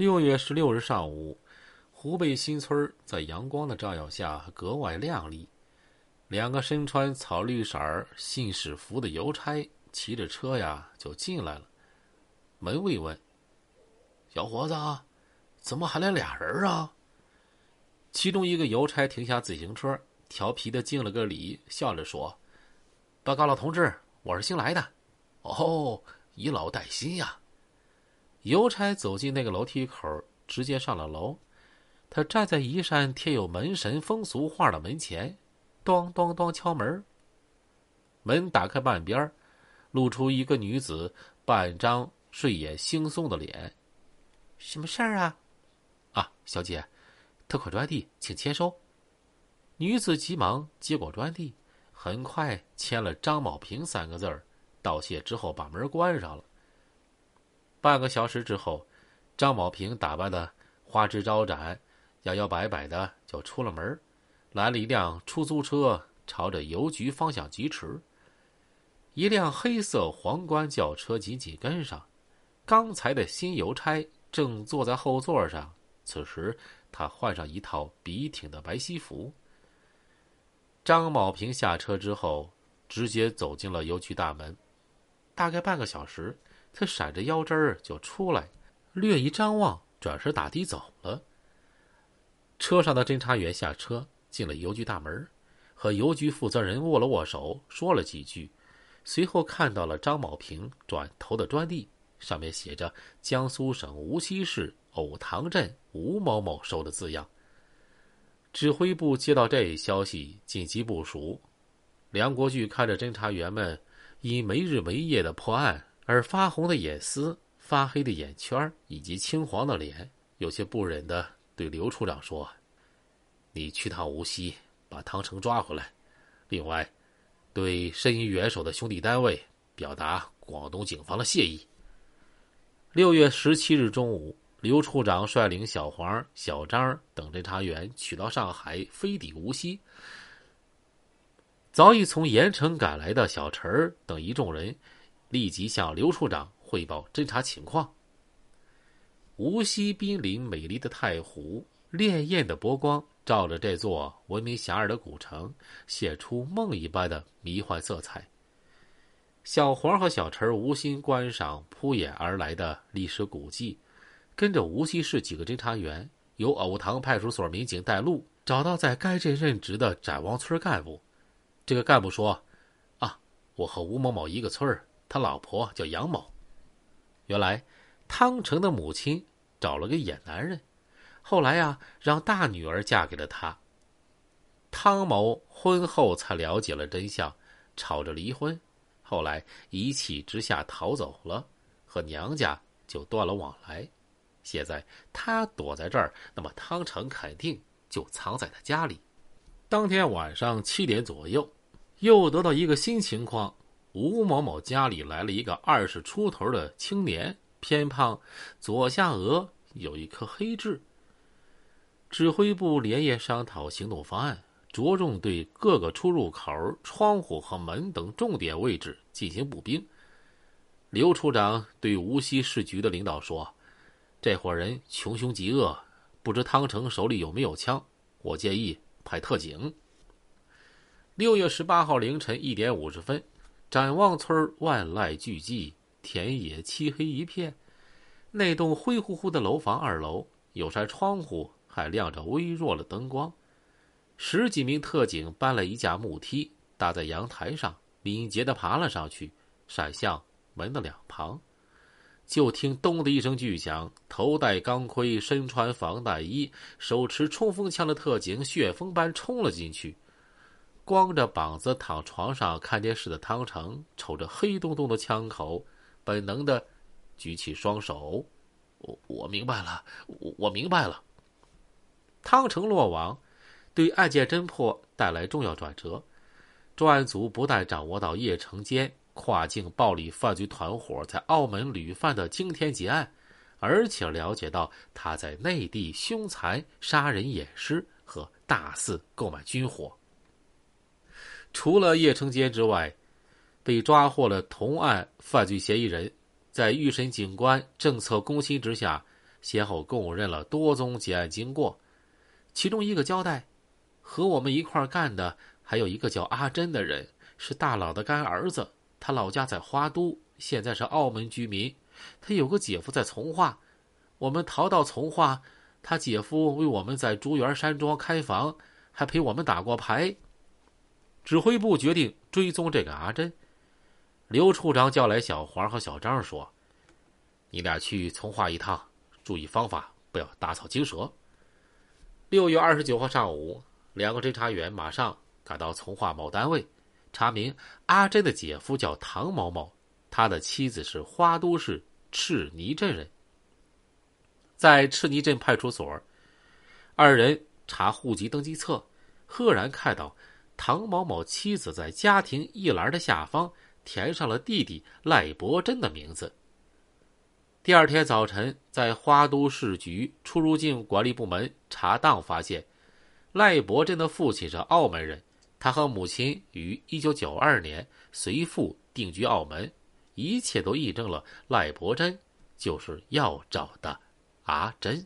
六月十六日上午，湖北新村在阳光的照耀下格外亮丽。两个身穿草绿色信使服的邮差骑着车呀就进来了。门卫问：“小伙子，怎么还来俩人啊？”其中一个邮差停下自行车，调皮的敬了个礼，笑着说：“报告老同志，我是新来的。”“哦，以老带新呀。”邮差走进那个楼梯口，直接上了楼。他站在一扇贴有门神风俗画的门前，咚咚咚敲门。门打开半边，露出一个女子半张睡眼惺忪的脸。什么事儿啊？啊，小姐，特款专递，请签收。女子急忙接过专递，很快签了张某平三个字儿，道谢之后把门关上了。半个小时之后，张宝平打扮的花枝招展、摇摇摆摆的就出了门，来了一辆出租车，朝着邮局方向疾驰。一辆黑色皇冠轿车紧紧跟上，刚才的新邮差正坐在后座上。此时他换上一套笔挺的白西服。张宝平下车之后，直接走进了邮局大门。大概半个小时。他闪着腰针儿就出来，略一张望，转身打的走了。车上的侦查员下车，进了邮局大门，和邮局负责人握了握手，说了几句，随后看到了张茂平转头的专递，上面写着“江苏省无锡市藕塘镇吴某某收”的字样。指挥部接到这一消息，紧急部署。梁国巨看着侦查员们因没日没夜的破案。而发红的眼丝、发黑的眼圈以及青黄的脸，有些不忍的对刘处长说：“你去趟无锡，把汤成抓回来。另外，对伸于援手的兄弟单位表达广东警方的谢意。”六月十七日中午，刘处长率领小黄、小张等侦查员取到上海，飞抵无锡。早已从盐城赶来的小陈等一众人。立即向刘处长汇报侦查情况。无锡濒临美丽的太湖，潋滟的波光照着这座闻名遐迩的古城，写出梦一般的迷幻色彩。小黄和小陈无心观赏扑眼而来的历史古迹，跟着无锡市几个侦查员，由藕塘派出所民警带路，找到在该镇任职的展望村干部。这个干部说：“啊，我和吴某某一个村儿。”他老婆叫杨某，原来汤成的母亲找了个野男人，后来呀，让大女儿嫁给了他。汤某婚后才了解了真相，吵着离婚，后来一气之下逃走了，和娘家就断了往来。现在他躲在这儿，那么汤成肯定就藏在他家里。当天晚上七点左右，又得到一个新情况。吴某某家里来了一个二十出头的青年，偏胖，左下颚有一颗黑痣。指挥部连夜商讨行动方案，着重对各个出入口、窗户和门等重点位置进行补兵。刘处长对无锡市局的领导说：“这伙人穷凶极恶，不知汤成手里有没有枪？我建议派特警。”六月十八号凌晨一点五十分。展望村万籁俱寂，田野漆黑一片。那栋灰乎乎的楼房二楼有扇窗户，还亮着微弱的灯光。十几名特警搬了一架木梯，搭在阳台上，敏捷地爬了上去，闪向门的两旁。就听“咚”的一声巨响，头戴钢盔、身穿防弹衣、手持冲锋枪的特警旋风般冲了进去。光着膀子躺床上看电视的汤成，瞅着黑洞洞的枪口，本能的举起双手。我我明白了，我我明白了。汤成落网，对案件侦破带来重要转折。专案组不但掌握到叶成坚跨境暴力犯罪团伙在澳门屡犯的惊天劫案，而且了解到他在内地凶残杀人掩尸和大肆购买军火。除了叶成坚之外，被抓获了同案犯罪嫌疑人，在预审警官政策攻心之下，先后供认了多宗结案经过，其中一个交代，和我们一块干的还有一个叫阿珍的人，是大佬的干儿子，他老家在花都，现在是澳门居民。他有个姐夫在从化，我们逃到从化，他姐夫为我们在竹园山庄开房，还陪我们打过牌。指挥部决定追踪这个阿珍。刘处长叫来小黄和小张说：“你俩去从化一趟，注意方法，不要打草惊蛇。”六月二十九号上午，两个侦查员马上赶到从化某单位，查明阿珍的姐夫叫唐某某，他的妻子是花都市赤泥镇人。在赤泥镇派出所，二人查户籍登记册，赫然看到唐某某妻子在家庭一栏的下方。填上了弟弟赖伯珍的名字。第二天早晨，在花都市局出入境管理部门查档，发现赖伯珍的父亲是澳门人，他和母亲于一九九二年随父定居澳门，一切都印证了赖伯珍就是要找的阿珍。